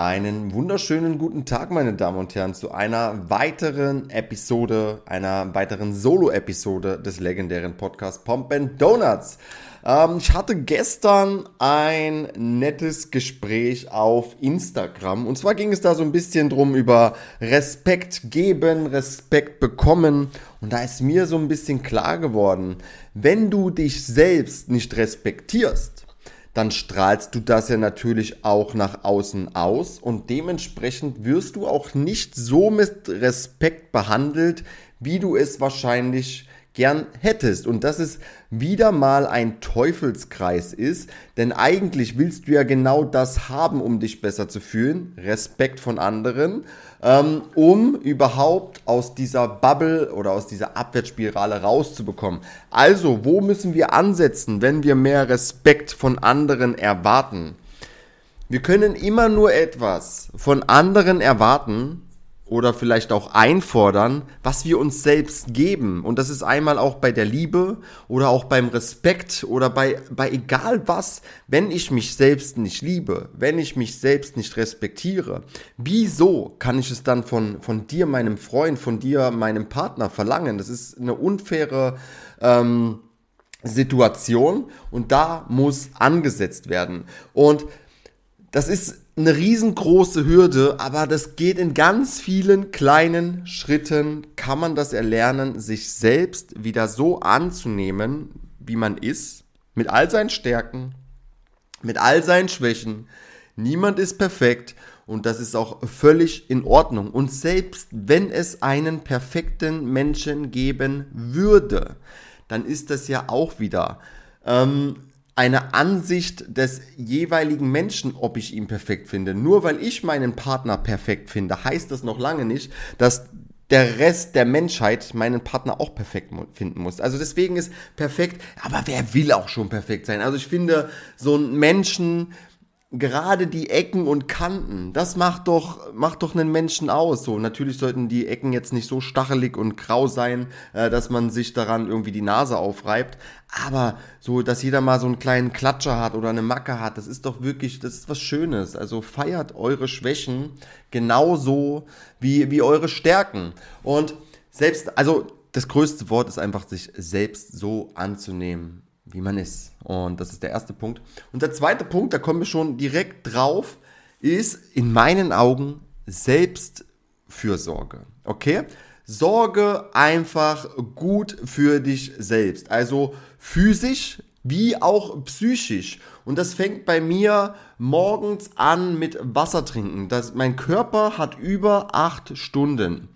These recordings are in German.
Einen wunderschönen guten Tag, meine Damen und Herren, zu einer weiteren Episode, einer weiteren Solo-Episode des legendären Podcasts Pomp and Donuts. Ähm, ich hatte gestern ein nettes Gespräch auf Instagram und zwar ging es da so ein bisschen drum über Respekt geben, Respekt bekommen und da ist mir so ein bisschen klar geworden, wenn du dich selbst nicht respektierst, dann strahlst du das ja natürlich auch nach außen aus. Und dementsprechend wirst du auch nicht so mit Respekt behandelt, wie du es wahrscheinlich gern hättest. Und dass es wieder mal ein Teufelskreis ist, denn eigentlich willst du ja genau das haben, um dich besser zu fühlen, Respekt von anderen, ähm, um überhaupt aus dieser Bubble oder aus dieser Abwärtsspirale rauszubekommen. Also, wo müssen wir ansetzen, wenn wir mehr Respekt von anderen erwarten? Wir können immer nur etwas von anderen erwarten, oder vielleicht auch einfordern, was wir uns selbst geben. Und das ist einmal auch bei der Liebe oder auch beim Respekt oder bei, bei egal was, wenn ich mich selbst nicht liebe, wenn ich mich selbst nicht respektiere, wieso kann ich es dann von, von dir, meinem Freund, von dir, meinem Partner verlangen? Das ist eine unfaire ähm, Situation und da muss angesetzt werden. Und das ist eine riesengroße Hürde, aber das geht in ganz vielen kleinen Schritten, kann man das erlernen, sich selbst wieder so anzunehmen, wie man ist, mit all seinen Stärken, mit all seinen Schwächen. Niemand ist perfekt und das ist auch völlig in Ordnung. Und selbst wenn es einen perfekten Menschen geben würde, dann ist das ja auch wieder ähm, eine Ansicht des jeweiligen Menschen, ob ich ihn perfekt finde. Nur weil ich meinen Partner perfekt finde, heißt das noch lange nicht, dass der Rest der Menschheit meinen Partner auch perfekt finden muss. Also deswegen ist perfekt, aber wer will auch schon perfekt sein? Also ich finde, so einen Menschen gerade die Ecken und Kanten, das macht doch, macht doch einen Menschen aus. So, natürlich sollten die Ecken jetzt nicht so stachelig und grau sein, äh, dass man sich daran irgendwie die Nase aufreibt. Aber so, dass jeder mal so einen kleinen Klatscher hat oder eine Macke hat, das ist doch wirklich, das ist was Schönes. Also feiert eure Schwächen genauso wie, wie eure Stärken. Und selbst, also das größte Wort ist einfach, sich selbst so anzunehmen wie man ist. Und das ist der erste Punkt. Und der zweite Punkt, da kommen wir schon direkt drauf, ist in meinen Augen Selbstfürsorge. Okay? Sorge einfach gut für dich selbst. Also physisch wie auch psychisch. Und das fängt bei mir morgens an mit Wasser trinken. Das, mein Körper hat über acht Stunden,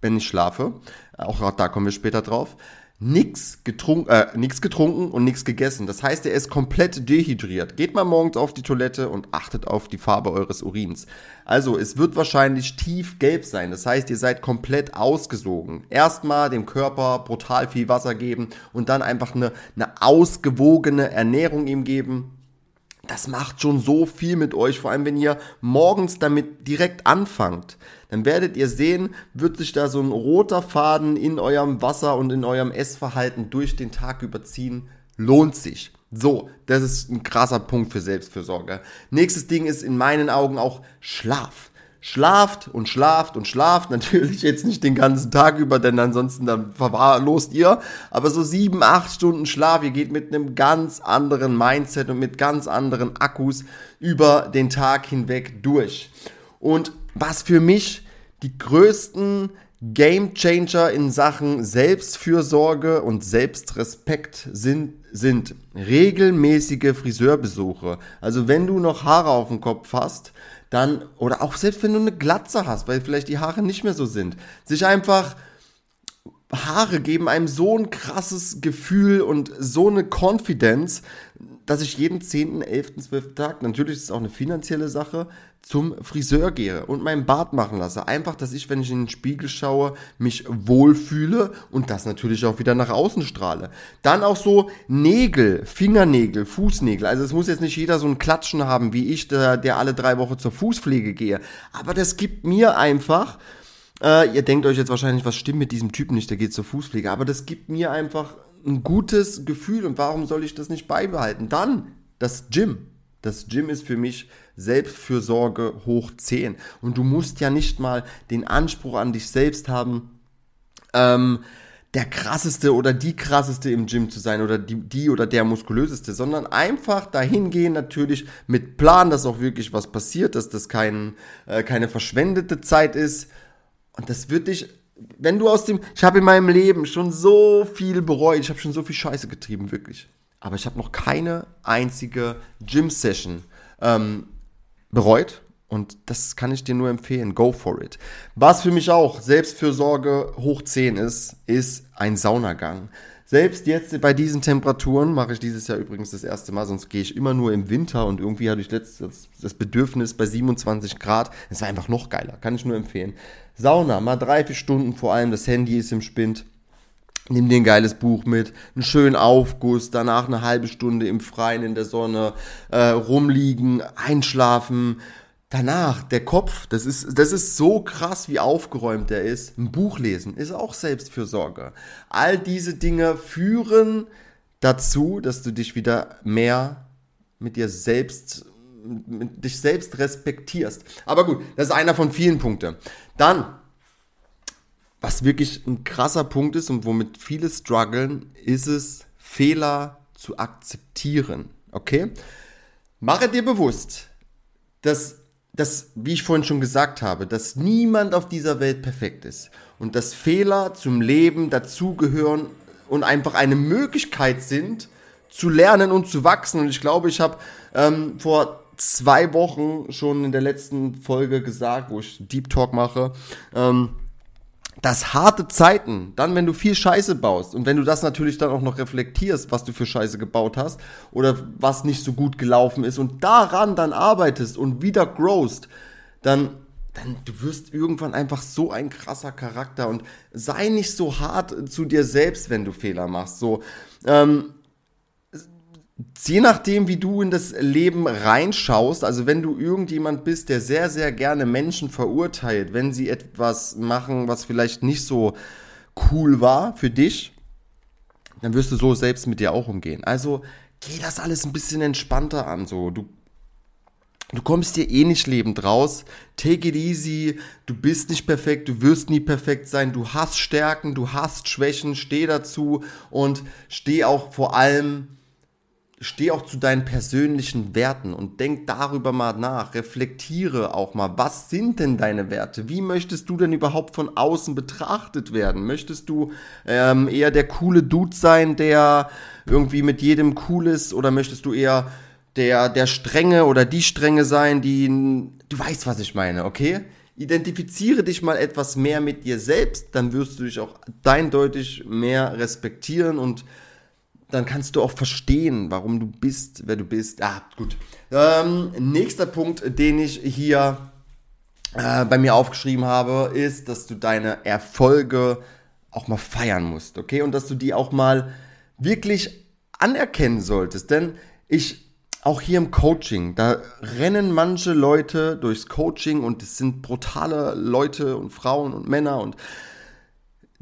wenn ich schlafe. Auch da kommen wir später drauf nichts getrunken, äh, nix getrunken und nichts gegessen. Das heißt, er ist komplett dehydriert. Geht mal morgens auf die Toilette und achtet auf die Farbe eures Urins. Also, es wird wahrscheinlich tiefgelb sein. Das heißt, ihr seid komplett ausgesogen. Erstmal dem Körper brutal viel Wasser geben und dann einfach eine, eine ausgewogene Ernährung ihm geben das macht schon so viel mit euch, vor allem wenn ihr morgens damit direkt anfangt. Dann werdet ihr sehen, wird sich da so ein roter Faden in eurem Wasser und in eurem Essverhalten durch den Tag überziehen. Lohnt sich. So, das ist ein krasser Punkt für Selbstfürsorge. Nächstes Ding ist in meinen Augen auch Schlaf schlaft und schlaft und schlaft. Natürlich jetzt nicht den ganzen Tag über, denn ansonsten dann verwahrlost ihr. Aber so sieben, acht Stunden Schlaf. Ihr geht mit einem ganz anderen Mindset und mit ganz anderen Akkus über den Tag hinweg durch. Und was für mich die größten Game Changer in Sachen Selbstfürsorge und Selbstrespekt sind, sind regelmäßige Friseurbesuche. Also wenn du noch Haare auf dem Kopf hast, dann, oder auch selbst wenn du eine Glatze hast, weil vielleicht die Haare nicht mehr so sind, sich einfach Haare geben einem so ein krasses Gefühl und so eine Confidence, dass ich jeden 10., 11., 12. Tag, natürlich ist es auch eine finanzielle Sache, zum Friseur gehe und meinen Bart machen lasse. Einfach, dass ich, wenn ich in den Spiegel schaue, mich wohlfühle und das natürlich auch wieder nach außen strahle. Dann auch so Nägel, Fingernägel, Fußnägel. Also es muss jetzt nicht jeder so ein Klatschen haben wie ich, der, der alle drei Wochen zur Fußpflege gehe. Aber das gibt mir einfach, äh, ihr denkt euch jetzt wahrscheinlich, was stimmt mit diesem Typen nicht, der geht zur Fußpflege. Aber das gibt mir einfach ein gutes Gefühl und warum soll ich das nicht beibehalten? Dann das Gym. Das Gym ist für mich Selbstfürsorge hoch 10. Und du musst ja nicht mal den Anspruch an dich selbst haben, ähm, der krasseste oder die krasseste im Gym zu sein oder die, die oder der muskulöseste, sondern einfach dahin gehen, natürlich mit Plan, dass auch wirklich was passiert, dass das kein, äh, keine verschwendete Zeit ist. Und das wird dich, wenn du aus dem, ich habe in meinem Leben schon so viel bereut, ich habe schon so viel Scheiße getrieben, wirklich. Aber ich habe noch keine einzige Gym-Session ähm, bereut und das kann ich dir nur empfehlen. Go for it. Was für mich auch Selbstfürsorge hoch 10 ist, ist ein Saunagang. Selbst jetzt bei diesen Temperaturen mache ich dieses Jahr übrigens das erste Mal, sonst gehe ich immer nur im Winter und irgendwie hatte ich letztens das Bedürfnis bei 27 Grad. Es war einfach noch geiler, kann ich nur empfehlen. Sauna, mal drei, vier Stunden, vor allem das Handy ist im Spind. Nimm dir ein geiles Buch mit, einen schönen Aufguss, danach eine halbe Stunde im Freien in der Sonne äh, rumliegen, einschlafen, Danach, der Kopf, das ist, das ist so krass, wie aufgeräumt der ist. Ein Buch lesen ist auch Selbstfürsorge. All diese Dinge führen dazu, dass du dich wieder mehr mit dir selbst, dich selbst respektierst. Aber gut, das ist einer von vielen Punkten. Dann, was wirklich ein krasser Punkt ist und womit viele strugglen, ist es, Fehler zu akzeptieren. Okay? Mache dir bewusst, dass dass, wie ich vorhin schon gesagt habe, dass niemand auf dieser Welt perfekt ist und dass Fehler zum Leben dazugehören und einfach eine Möglichkeit sind, zu lernen und zu wachsen. Und ich glaube, ich habe ähm, vor zwei Wochen schon in der letzten Folge gesagt, wo ich Deep Talk mache, ähm, dass harte Zeiten, dann wenn du viel Scheiße baust und wenn du das natürlich dann auch noch reflektierst, was du für Scheiße gebaut hast oder was nicht so gut gelaufen ist und daran dann arbeitest und wieder growst, dann dann du wirst irgendwann einfach so ein krasser Charakter und sei nicht so hart zu dir selbst, wenn du Fehler machst. So, ähm, je nachdem, wie du in das Leben reinschaust, also wenn du irgendjemand bist, der sehr, sehr gerne Menschen verurteilt, wenn sie etwas machen, was vielleicht nicht so cool war für dich, dann wirst du so selbst mit dir auch umgehen. Also geh das alles ein bisschen entspannter an. So, du, du kommst dir eh nicht lebend raus. Take it easy. Du bist nicht perfekt. Du wirst nie perfekt sein. Du hast Stärken. Du hast Schwächen. Steh dazu und steh auch vor allem steh auch zu deinen persönlichen Werten und denk darüber mal nach, reflektiere auch mal, was sind denn deine Werte? Wie möchtest du denn überhaupt von außen betrachtet werden? Möchtest du ähm, eher der coole Dude sein, der irgendwie mit jedem cool ist oder möchtest du eher der, der Strenge oder die Strenge sein, die, du weißt, was ich meine, okay? Identifiziere dich mal etwas mehr mit dir selbst, dann wirst du dich auch eindeutig mehr respektieren und dann kannst du auch verstehen, warum du bist, wer du bist. Ah, gut. Ähm, nächster Punkt, den ich hier äh, bei mir aufgeschrieben habe, ist, dass du deine Erfolge auch mal feiern musst, okay? Und dass du die auch mal wirklich anerkennen solltest. Denn ich, auch hier im Coaching, da rennen manche Leute durchs Coaching und es sind brutale Leute und Frauen und Männer und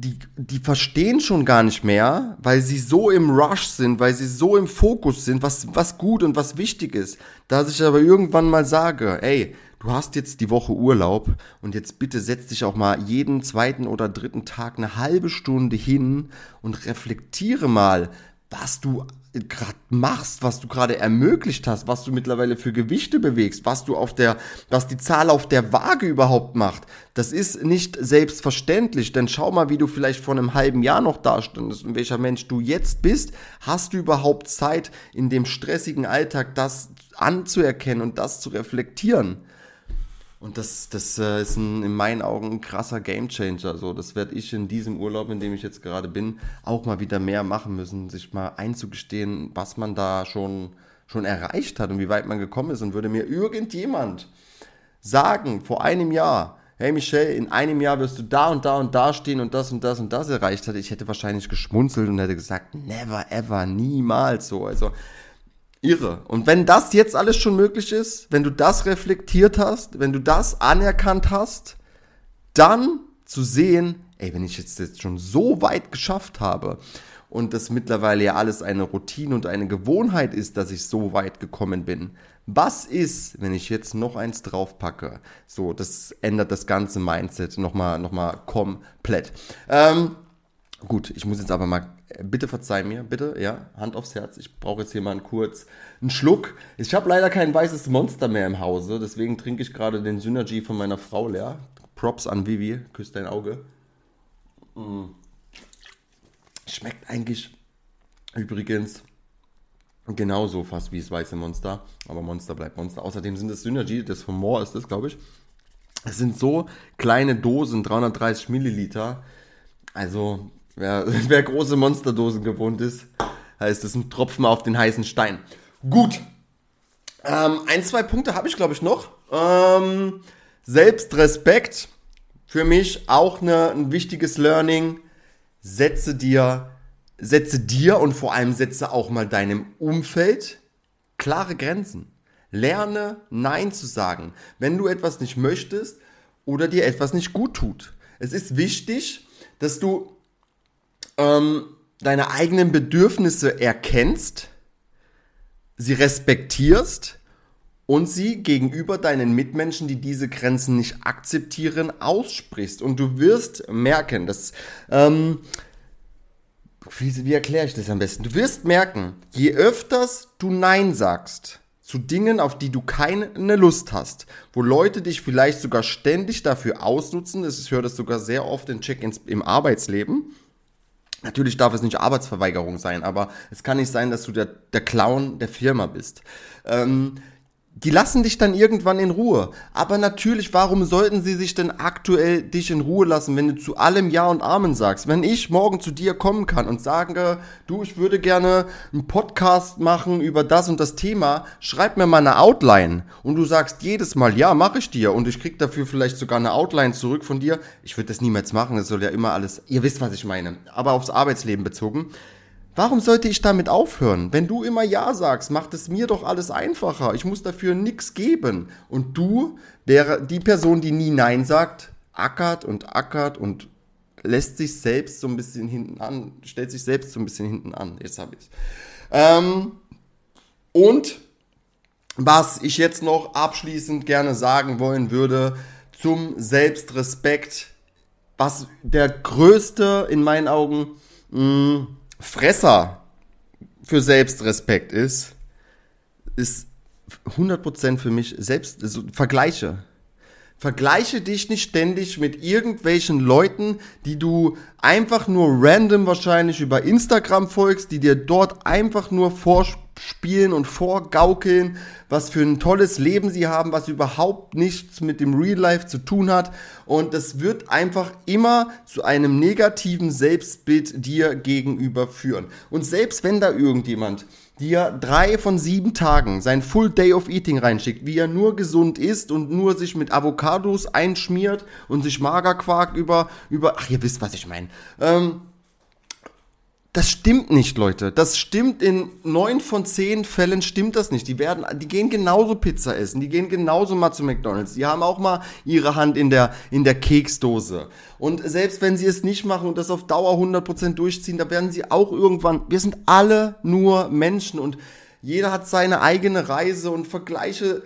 die, die verstehen schon gar nicht mehr, weil sie so im Rush sind, weil sie so im Fokus sind, was, was gut und was wichtig ist, dass ich aber irgendwann mal sage, ey, du hast jetzt die Woche Urlaub und jetzt bitte setz dich auch mal jeden zweiten oder dritten Tag eine halbe Stunde hin und reflektiere mal, was du gerade machst, was du gerade ermöglicht hast, was du mittlerweile für Gewichte bewegst, was du auf der, was die Zahl auf der Waage überhaupt macht. Das ist nicht selbstverständlich, denn schau mal, wie du vielleicht vor einem halben Jahr noch dastandest und welcher Mensch du jetzt bist. Hast du überhaupt Zeit, in dem stressigen Alltag das anzuerkennen und das zu reflektieren? Und das, das äh, ist ein, in meinen Augen ein krasser Gamechanger. So, das werde ich in diesem Urlaub, in dem ich jetzt gerade bin, auch mal wieder mehr machen müssen, sich mal einzugestehen, was man da schon, schon erreicht hat und wie weit man gekommen ist. Und würde mir irgendjemand sagen, vor einem Jahr, hey Michelle, in einem Jahr wirst du da und da und da stehen und das und das und das erreicht hat, ich hätte wahrscheinlich geschmunzelt und hätte gesagt, never ever, niemals so. Also irre. Und wenn das jetzt alles schon möglich ist, wenn du das reflektiert hast, wenn du das anerkannt hast, dann zu sehen, ey, wenn ich jetzt, jetzt schon so weit geschafft habe und das mittlerweile ja alles eine Routine und eine Gewohnheit ist, dass ich so weit gekommen bin. Was ist, wenn ich jetzt noch eins draufpacke? So, das ändert das ganze Mindset nochmal noch mal komplett. Ähm, gut, ich muss jetzt aber mal, bitte verzeih mir, bitte, ja, Hand aufs Herz. Ich brauche jetzt hier mal einen kurz einen Schluck. Ich habe leider kein weißes Monster mehr im Hause, deswegen trinke ich gerade den Synergy von meiner Frau leer. Props an Vivi, küsst dein Auge. Mm. Schmeckt eigentlich übrigens genauso fast wie das weiße Monster. Aber Monster bleibt Monster. Außerdem sind das Synergy, das von Moore ist das, glaube ich. Es sind so kleine Dosen, 330 Milliliter. Also, wer, wer große Monsterdosen gewohnt ist, heißt es ein Tropfen auf den heißen Stein. Gut. Ähm, ein, zwei Punkte habe ich, glaube ich, noch. Ähm, Selbstrespekt. Für mich auch eine, ein wichtiges Learning. Setze dir, setze dir und vor allem setze auch mal deinem Umfeld klare Grenzen. Lerne Nein zu sagen, wenn du etwas nicht möchtest oder dir etwas nicht gut tut. Es ist wichtig, dass du ähm, deine eigenen Bedürfnisse erkennst, sie respektierst und sie gegenüber deinen Mitmenschen, die diese Grenzen nicht akzeptieren, aussprichst. Und du wirst merken, dass, ähm, wie, wie erkläre ich das am besten? Du wirst merken, je öfters du Nein sagst zu Dingen, auf die du keine Lust hast, wo Leute dich vielleicht sogar ständig dafür ausnutzen, das ist, ich höre das sogar sehr oft in Check-ins im Arbeitsleben, Natürlich darf es nicht Arbeitsverweigerung sein, aber es kann nicht sein, dass du der, der Clown der Firma bist. Ähm, die lassen dich dann irgendwann in Ruhe. Aber natürlich, warum sollten sie sich denn aktuell dich in Ruhe lassen, wenn du zu allem Ja und Amen sagst? Wenn ich morgen zu dir kommen kann und sage, du, ich würde gerne einen Podcast machen über das und das Thema, schreib mir mal eine Outline. Und du sagst jedes Mal, ja, mache ich dir. Und ich krieg dafür vielleicht sogar eine Outline zurück von dir. Ich würde das niemals machen, das soll ja immer alles, ihr wisst, was ich meine. Aber aufs Arbeitsleben bezogen. Warum sollte ich damit aufhören? Wenn du immer Ja sagst, macht es mir doch alles einfacher. Ich muss dafür nichts geben. Und du, der, die Person, die nie Nein sagt, ackert und ackert und lässt sich selbst so ein bisschen hinten an, stellt sich selbst so ein bisschen hinten an. Jetzt habe ich es. Ähm, und was ich jetzt noch abschließend gerne sagen wollen würde zum Selbstrespekt, was der größte in meinen Augen mh, mm, Fresser für Selbstrespekt ist, ist 100% für mich selbst, also Vergleiche. Vergleiche dich nicht ständig mit irgendwelchen Leuten, die du einfach nur random wahrscheinlich über Instagram folgst, die dir dort einfach nur vorspielen und vorgaukeln, was für ein tolles Leben sie haben, was überhaupt nichts mit dem Real Life zu tun hat. Und das wird einfach immer zu einem negativen Selbstbild dir gegenüber führen. Und selbst wenn da irgendjemand dir drei von sieben Tagen sein Full Day of Eating reinschickt, wie er nur gesund isst und nur sich mit Avocados einschmiert und sich Magerquark über, über, ach, ihr wisst, was ich meine. Ähm, das stimmt nicht, Leute. Das stimmt in neun von zehn Fällen stimmt das nicht. Die werden, die gehen genauso Pizza essen, die gehen genauso mal zu McDonalds. Die haben auch mal ihre Hand in der, in der Keksdose. Und selbst wenn sie es nicht machen und das auf Dauer 100% durchziehen, da werden sie auch irgendwann, wir sind alle nur Menschen und jeder hat seine eigene Reise und Vergleiche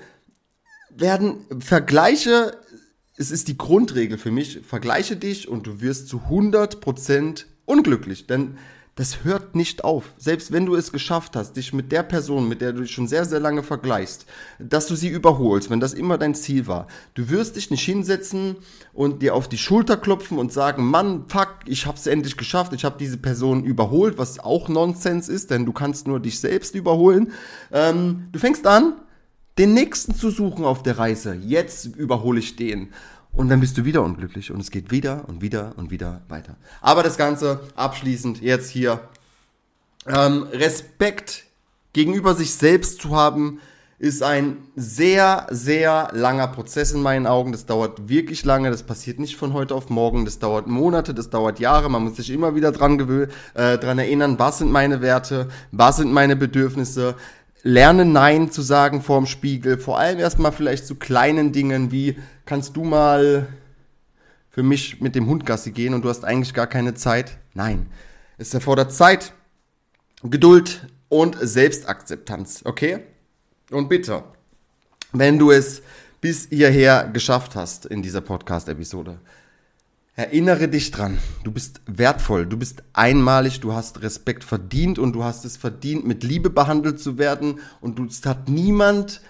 werden, Vergleiche, es ist die Grundregel für mich, vergleiche dich und du wirst zu 100% unglücklich, denn das hört nicht auf. Selbst wenn du es geschafft hast, dich mit der Person, mit der du dich schon sehr, sehr lange vergleichst, dass du sie überholst, wenn das immer dein Ziel war, du wirst dich nicht hinsetzen und dir auf die Schulter klopfen und sagen, Mann, fuck, ich hab's endlich geschafft, ich habe diese Person überholt, was auch Nonsens ist, denn du kannst nur dich selbst überholen. Ähm, du fängst an, den nächsten zu suchen auf der Reise. Jetzt überhole ich den. Und dann bist du wieder unglücklich und es geht wieder und wieder und wieder weiter. Aber das Ganze abschließend jetzt hier. Ähm, Respekt gegenüber sich selbst zu haben, ist ein sehr, sehr langer Prozess in meinen Augen. Das dauert wirklich lange. Das passiert nicht von heute auf morgen. Das dauert Monate, das dauert Jahre. Man muss sich immer wieder dran, äh, dran erinnern, was sind meine Werte, was sind meine Bedürfnisse. Lerne Nein zu sagen vorm Spiegel. Vor allem erstmal vielleicht zu kleinen Dingen wie kannst du mal für mich mit dem Hund Gassi gehen und du hast eigentlich gar keine Zeit? Nein. Es erfordert Zeit, Geduld und Selbstakzeptanz, okay? Und bitte, wenn du es bis hierher geschafft hast in dieser Podcast-Episode, erinnere dich dran, du bist wertvoll, du bist einmalig, du hast Respekt verdient und du hast es verdient, mit Liebe behandelt zu werden. Und es hat niemand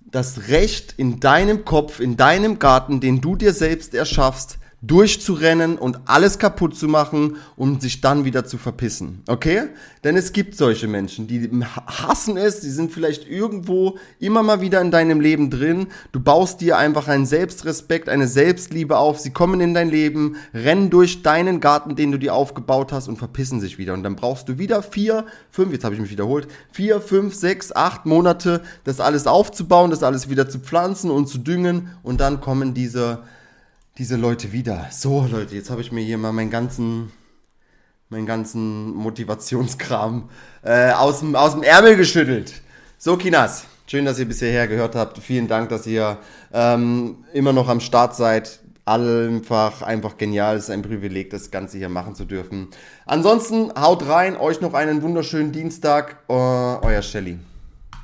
das Recht in deinem Kopf, in deinem Garten, den du dir selbst erschaffst, durchzurennen und alles kaputt zu machen und sich dann wieder zu verpissen. Okay? Denn es gibt solche Menschen, die hassen es, die sind vielleicht irgendwo immer mal wieder in deinem Leben drin. Du baust dir einfach einen Selbstrespekt, eine Selbstliebe auf. Sie kommen in dein Leben, rennen durch deinen Garten, den du dir aufgebaut hast und verpissen sich wieder. Und dann brauchst du wieder vier, fünf, jetzt habe ich mich wiederholt, vier, fünf, sechs, acht Monate, das alles aufzubauen, das alles wieder zu pflanzen und zu düngen. Und dann kommen diese diese Leute wieder. So, Leute, jetzt habe ich mir hier mal meinen ganzen, meinen ganzen Motivationskram äh, aus, dem, Ärmel geschüttelt. So, Kinas, schön, dass ihr bisher gehört habt. Vielen Dank, dass ihr ähm, immer noch am Start seid. Einfach, einfach genial. Es ist ein Privileg, das Ganze hier machen zu dürfen. Ansonsten haut rein, euch noch einen wunderschönen Dienstag. Uh, euer Shelly.